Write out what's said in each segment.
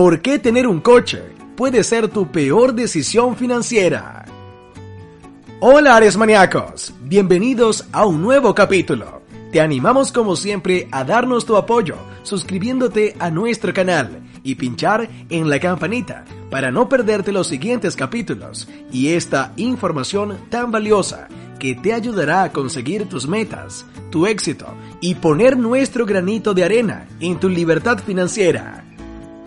¿Por qué tener un coche puede ser tu peor decisión financiera? Hola Ares Maníacos, bienvenidos a un nuevo capítulo. Te animamos como siempre a darnos tu apoyo suscribiéndote a nuestro canal y pinchar en la campanita para no perderte los siguientes capítulos y esta información tan valiosa que te ayudará a conseguir tus metas, tu éxito y poner nuestro granito de arena en tu libertad financiera.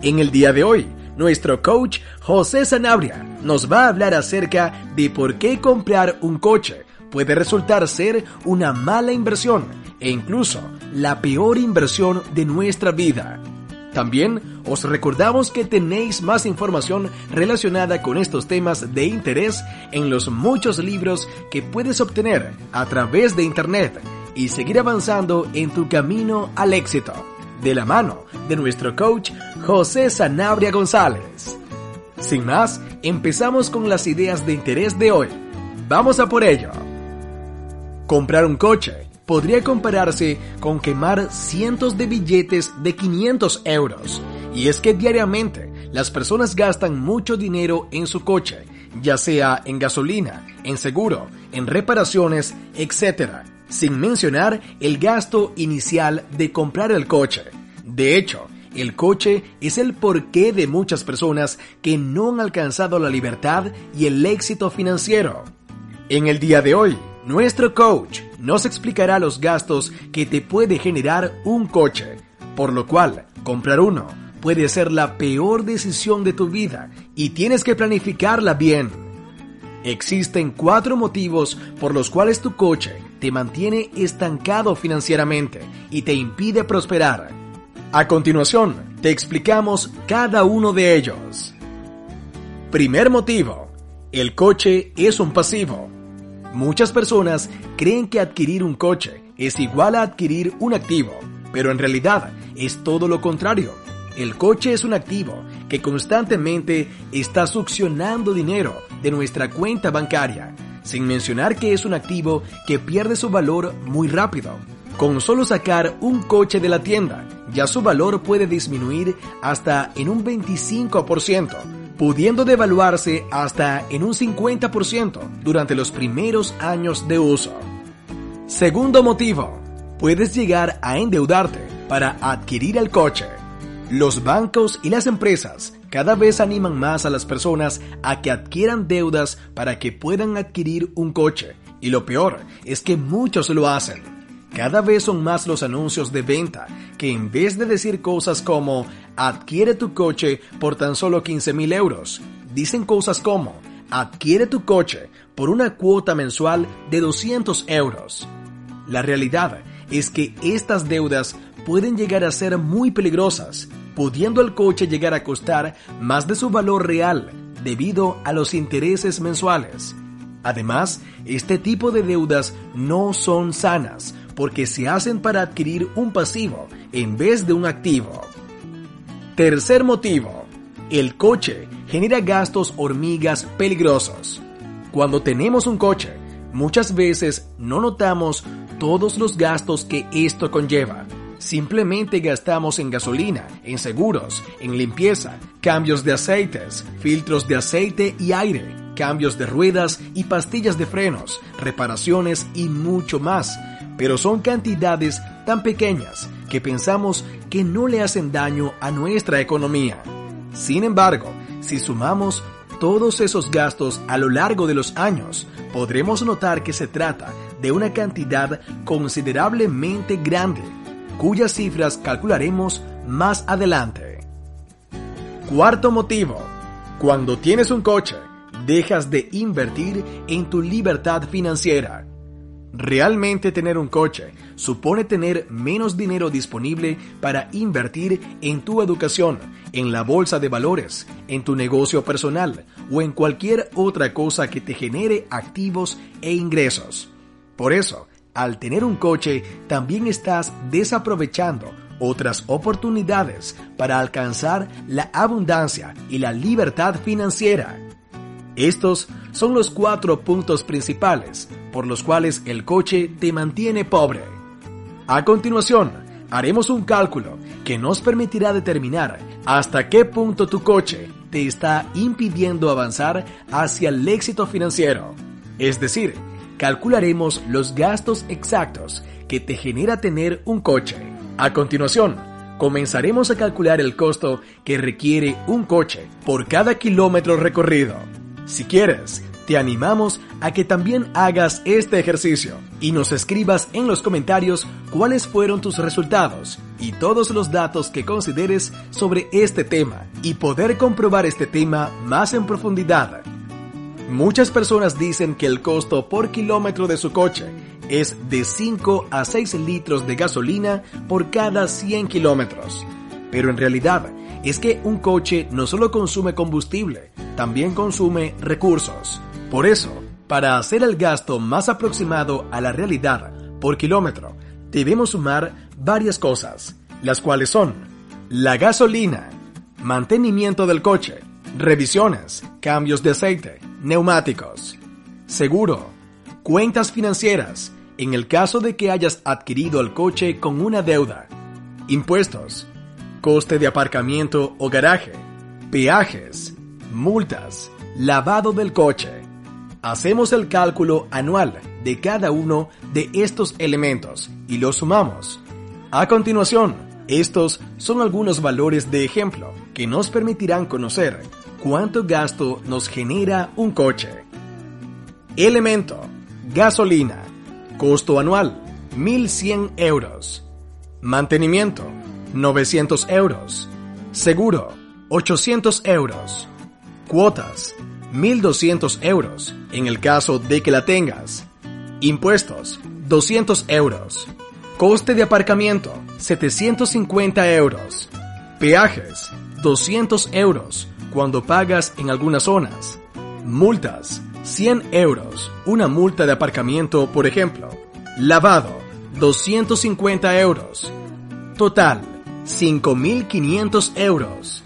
En el día de hoy, nuestro coach José Sanabria nos va a hablar acerca de por qué comprar un coche puede resultar ser una mala inversión e incluso la peor inversión de nuestra vida. También os recordamos que tenéis más información relacionada con estos temas de interés en los muchos libros que puedes obtener a través de Internet y seguir avanzando en tu camino al éxito, de la mano de nuestro coach José Sanabria González. Sin más, empezamos con las ideas de interés de hoy. Vamos a por ello. Comprar un coche podría compararse con quemar cientos de billetes de 500 euros. Y es que diariamente las personas gastan mucho dinero en su coche, ya sea en gasolina, en seguro, en reparaciones, etc., sin mencionar el gasto inicial de comprar el coche. De hecho, el coche es el porqué de muchas personas que no han alcanzado la libertad y el éxito financiero. En el día de hoy, nuestro coach nos explicará los gastos que te puede generar un coche, por lo cual comprar uno puede ser la peor decisión de tu vida y tienes que planificarla bien. Existen cuatro motivos por los cuales tu coche te mantiene estancado financieramente y te impide prosperar. A continuación, te explicamos cada uno de ellos. Primer motivo. El coche es un pasivo. Muchas personas creen que adquirir un coche es igual a adquirir un activo, pero en realidad es todo lo contrario. El coche es un activo que constantemente está succionando dinero de nuestra cuenta bancaria, sin mencionar que es un activo que pierde su valor muy rápido. Con solo sacar un coche de la tienda, ya su valor puede disminuir hasta en un 25%, pudiendo devaluarse hasta en un 50% durante los primeros años de uso. Segundo motivo, puedes llegar a endeudarte para adquirir el coche. Los bancos y las empresas cada vez animan más a las personas a que adquieran deudas para que puedan adquirir un coche. Y lo peor es que muchos lo hacen cada vez son más los anuncios de venta que en vez de decir cosas como adquiere tu coche por tan solo 15 mil euros, dicen cosas como adquiere tu coche por una cuota mensual de 200 euros. La realidad es que estas deudas pueden llegar a ser muy peligrosas, pudiendo el coche llegar a costar más de su valor real debido a los intereses mensuales. Además, este tipo de deudas no son sanas, porque se hacen para adquirir un pasivo en vez de un activo. Tercer motivo. El coche genera gastos hormigas peligrosos. Cuando tenemos un coche, muchas veces no notamos todos los gastos que esto conlleva. Simplemente gastamos en gasolina, en seguros, en limpieza, cambios de aceites, filtros de aceite y aire, cambios de ruedas y pastillas de frenos, reparaciones y mucho más pero son cantidades tan pequeñas que pensamos que no le hacen daño a nuestra economía. Sin embargo, si sumamos todos esos gastos a lo largo de los años, podremos notar que se trata de una cantidad considerablemente grande, cuyas cifras calcularemos más adelante. Cuarto motivo. Cuando tienes un coche, dejas de invertir en tu libertad financiera. Realmente tener un coche supone tener menos dinero disponible para invertir en tu educación, en la bolsa de valores, en tu negocio personal o en cualquier otra cosa que te genere activos e ingresos. Por eso, al tener un coche, también estás desaprovechando otras oportunidades para alcanzar la abundancia y la libertad financiera. Estos son los cuatro puntos principales por los cuales el coche te mantiene pobre. A continuación, haremos un cálculo que nos permitirá determinar hasta qué punto tu coche te está impidiendo avanzar hacia el éxito financiero. Es decir, calcularemos los gastos exactos que te genera tener un coche. A continuación, comenzaremos a calcular el costo que requiere un coche por cada kilómetro recorrido. Si quieres, te animamos a que también hagas este ejercicio y nos escribas en los comentarios cuáles fueron tus resultados y todos los datos que consideres sobre este tema y poder comprobar este tema más en profundidad. Muchas personas dicen que el costo por kilómetro de su coche es de 5 a 6 litros de gasolina por cada 100 kilómetros. Pero en realidad es que un coche no solo consume combustible, también consume recursos. Por eso, para hacer el gasto más aproximado a la realidad por kilómetro, debemos sumar varias cosas, las cuales son la gasolina, mantenimiento del coche, revisiones, cambios de aceite, neumáticos, seguro, cuentas financieras, en el caso de que hayas adquirido el coche con una deuda, impuestos, coste de aparcamiento o garaje, peajes, multas, lavado del coche, Hacemos el cálculo anual de cada uno de estos elementos y los sumamos. A continuación, estos son algunos valores de ejemplo que nos permitirán conocer cuánto gasto nos genera un coche. Elemento, gasolina, costo anual, 1.100 euros. Mantenimiento, 900 euros. Seguro, 800 euros. Cuotas, 1.200 euros en el caso de que la tengas. Impuestos, 200 euros. Coste de aparcamiento, 750 euros. Peajes, 200 euros cuando pagas en algunas zonas. Multas, 100 euros. Una multa de aparcamiento, por ejemplo. Lavado, 250 euros. Total, 5.500 euros.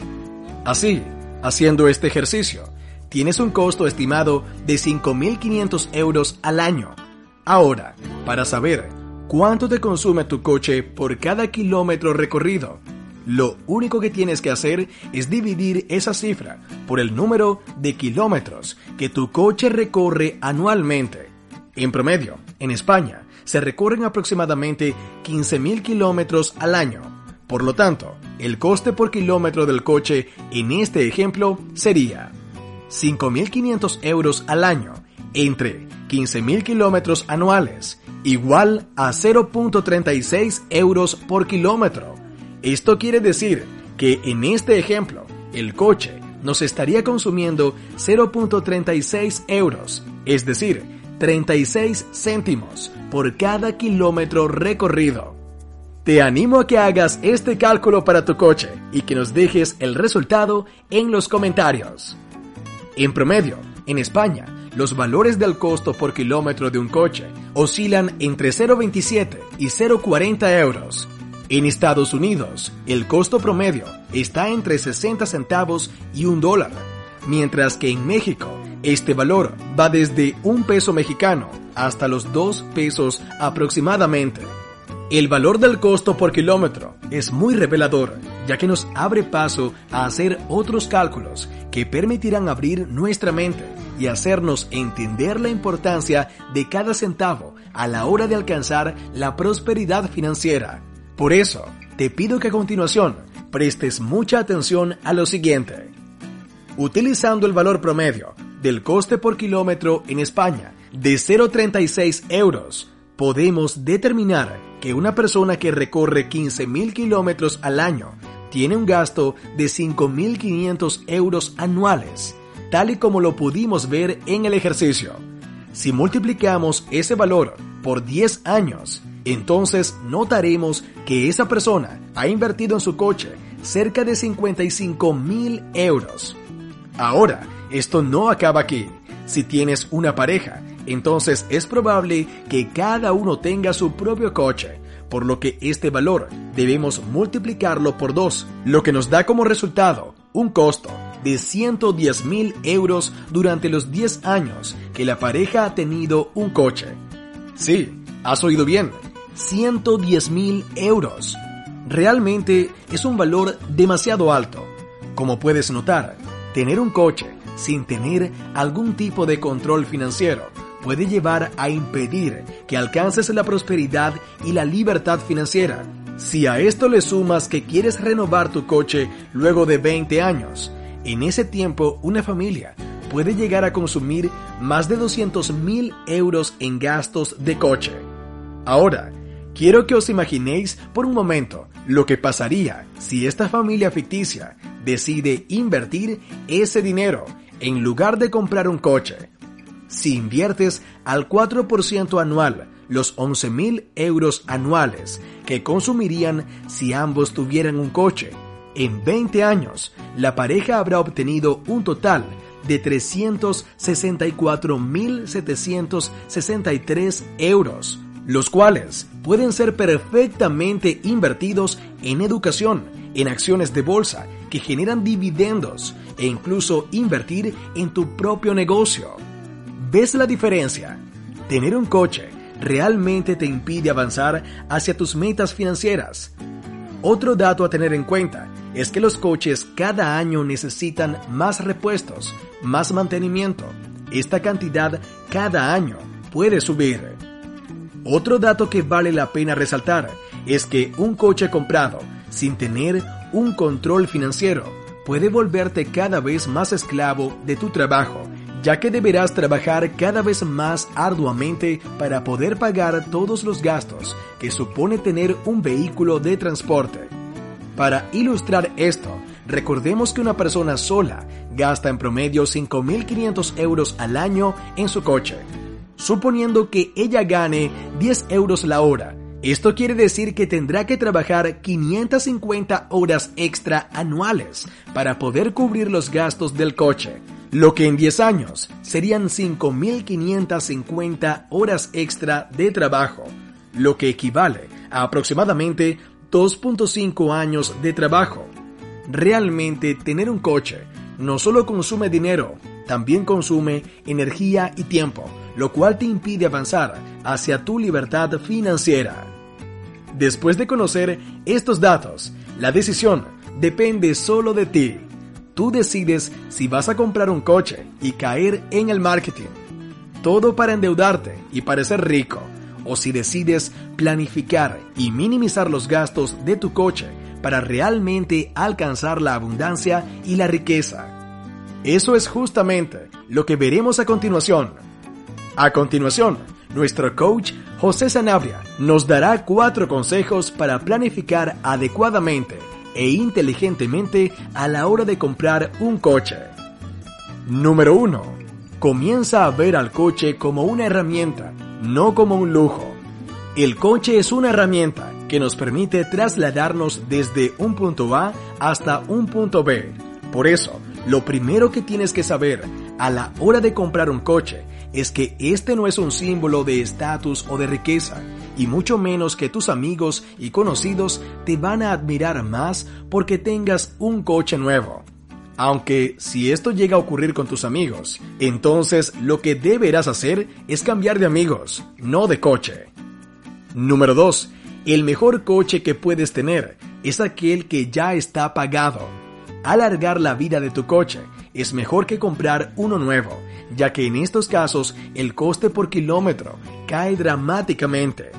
Así, haciendo este ejercicio, tienes un costo estimado de 5.500 euros al año. Ahora, para saber cuánto te consume tu coche por cada kilómetro recorrido, lo único que tienes que hacer es dividir esa cifra por el número de kilómetros que tu coche recorre anualmente. En promedio, en España, se recorren aproximadamente 15.000 kilómetros al año. Por lo tanto, el coste por kilómetro del coche en este ejemplo sería 5.500 euros al año entre 15.000 kilómetros anuales, igual a 0.36 euros por kilómetro. Esto quiere decir que en este ejemplo, el coche nos estaría consumiendo 0.36 euros, es decir, 36 céntimos por cada kilómetro recorrido. Te animo a que hagas este cálculo para tu coche y que nos dejes el resultado en los comentarios. En promedio, en España, los valores del costo por kilómetro de un coche oscilan entre 0,27 y 0,40 euros. En Estados Unidos, el costo promedio está entre 60 centavos y un dólar, mientras que en México, este valor va desde un peso mexicano hasta los 2 pesos aproximadamente. El valor del costo por kilómetro es muy revelador, ya que nos abre paso a hacer otros cálculos que permitirán abrir nuestra mente y hacernos entender la importancia de cada centavo a la hora de alcanzar la prosperidad financiera. Por eso, te pido que a continuación prestes mucha atención a lo siguiente. Utilizando el valor promedio del coste por kilómetro en España de 0,36 euros, podemos determinar que una persona que recorre 15.000 kilómetros al año tiene un gasto de 5.500 euros anuales, tal y como lo pudimos ver en el ejercicio. Si multiplicamos ese valor por 10 años, entonces notaremos que esa persona ha invertido en su coche cerca de 55.000 euros. Ahora, esto no acaba aquí. Si tienes una pareja entonces es probable que cada uno tenga su propio coche, por lo que este valor debemos multiplicarlo por dos, lo que nos da como resultado un costo de 110 mil euros durante los 10 años que la pareja ha tenido un coche. Sí, has oído bien, 110 mil euros. Realmente es un valor demasiado alto. Como puedes notar, tener un coche sin tener algún tipo de control financiero puede llevar a impedir que alcances la prosperidad y la libertad financiera. Si a esto le sumas que quieres renovar tu coche luego de 20 años, en ese tiempo una familia puede llegar a consumir más de 200 mil euros en gastos de coche. Ahora, quiero que os imaginéis por un momento lo que pasaría si esta familia ficticia decide invertir ese dinero en lugar de comprar un coche. Si inviertes al 4% anual los 11 mil euros anuales que consumirían si ambos tuvieran un coche, en 20 años la pareja habrá obtenido un total de 364.763 euros, los cuales pueden ser perfectamente invertidos en educación, en acciones de bolsa que generan dividendos e incluso invertir en tu propio negocio. ¿Ves la diferencia? Tener un coche realmente te impide avanzar hacia tus metas financieras. Otro dato a tener en cuenta es que los coches cada año necesitan más repuestos, más mantenimiento. Esta cantidad cada año puede subir. Otro dato que vale la pena resaltar es que un coche comprado sin tener un control financiero puede volverte cada vez más esclavo de tu trabajo, ya que deberás trabajar cada vez más arduamente para poder pagar todos los gastos que supone tener un vehículo de transporte. Para ilustrar esto, recordemos que una persona sola gasta en promedio 5.500 euros al año en su coche, suponiendo que ella gane 10 euros la hora esto quiere decir que tendrá que trabajar 550 horas extra anuales para poder cubrir los gastos del coche, lo que en 10 años serían 5.550 horas extra de trabajo, lo que equivale a aproximadamente 2.5 años de trabajo. Realmente tener un coche no solo consume dinero, también consume energía y tiempo, lo cual te impide avanzar hacia tu libertad financiera. Después de conocer estos datos, la decisión depende solo de ti. Tú decides si vas a comprar un coche y caer en el marketing. Todo para endeudarte y parecer rico. O si decides planificar y minimizar los gastos de tu coche para realmente alcanzar la abundancia y la riqueza. Eso es justamente lo que veremos a continuación. A continuación, nuestro coach José Sanabria nos dará cuatro consejos para planificar adecuadamente e inteligentemente a la hora de comprar un coche. Número 1. Comienza a ver al coche como una herramienta, no como un lujo. El coche es una herramienta que nos permite trasladarnos desde un punto A hasta un punto B. Por eso, lo primero que tienes que saber a la hora de comprar un coche es que este no es un símbolo de estatus o de riqueza, y mucho menos que tus amigos y conocidos te van a admirar más porque tengas un coche nuevo. Aunque si esto llega a ocurrir con tus amigos, entonces lo que deberás hacer es cambiar de amigos, no de coche. Número 2. El mejor coche que puedes tener es aquel que ya está pagado. Alargar la vida de tu coche es mejor que comprar uno nuevo, ya que en estos casos el coste por kilómetro cae dramáticamente.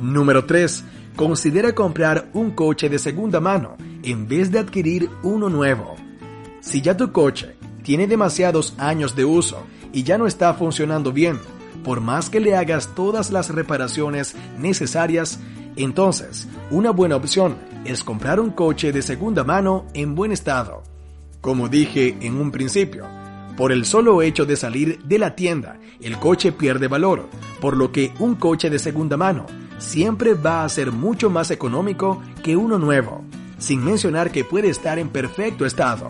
Número 3. Considera comprar un coche de segunda mano en vez de adquirir uno nuevo. Si ya tu coche tiene demasiados años de uso y ya no está funcionando bien, por más que le hagas todas las reparaciones necesarias, entonces una buena opción es comprar un coche de segunda mano en buen estado como dije en un principio, por el solo hecho de salir de la tienda, el coche pierde valor, por lo que un coche de segunda mano siempre va a ser mucho más económico que uno nuevo, sin mencionar que puede estar en perfecto estado.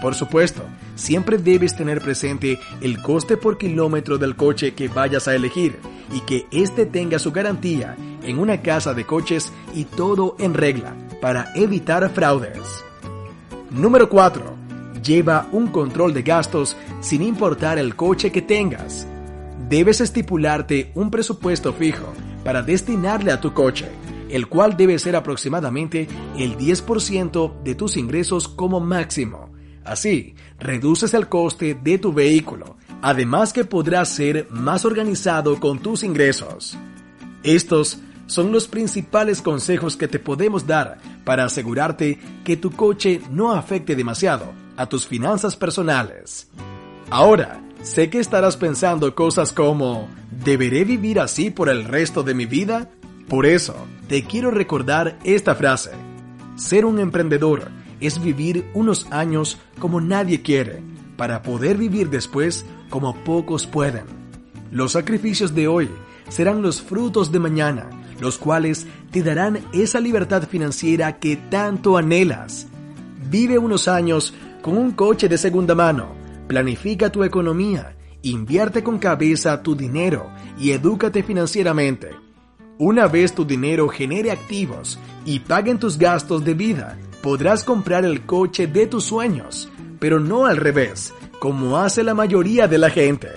Por supuesto, siempre debes tener presente el coste por kilómetro del coche que vayas a elegir y que éste tenga su garantía en una casa de coches y todo en regla para evitar fraudes. Número 4 lleva un control de gastos sin importar el coche que tengas. Debes estipularte un presupuesto fijo para destinarle a tu coche, el cual debe ser aproximadamente el 10% de tus ingresos como máximo. Así, reduces el coste de tu vehículo, además que podrás ser más organizado con tus ingresos. Estos son los principales consejos que te podemos dar para asegurarte que tu coche no afecte demasiado a tus finanzas personales. Ahora, sé que estarás pensando cosas como, ¿deberé vivir así por el resto de mi vida? Por eso, te quiero recordar esta frase. Ser un emprendedor es vivir unos años como nadie quiere, para poder vivir después como pocos pueden. Los sacrificios de hoy serán los frutos de mañana, los cuales te darán esa libertad financiera que tanto anhelas. Vive unos años con un coche de segunda mano, planifica tu economía, invierte con cabeza tu dinero y edúcate financieramente. Una vez tu dinero genere activos y paguen tus gastos de vida, podrás comprar el coche de tus sueños, pero no al revés, como hace la mayoría de la gente.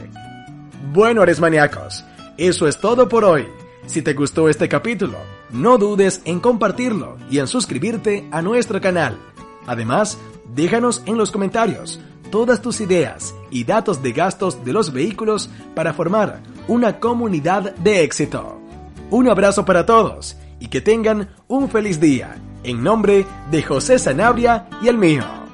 Bueno, eres maníacos, eso es todo por hoy. Si te gustó este capítulo, no dudes en compartirlo y en suscribirte a nuestro canal. Además, déjanos en los comentarios todas tus ideas y datos de gastos de los vehículos para formar una comunidad de éxito. Un abrazo para todos y que tengan un feliz día, en nombre de José Sanabria y el mío.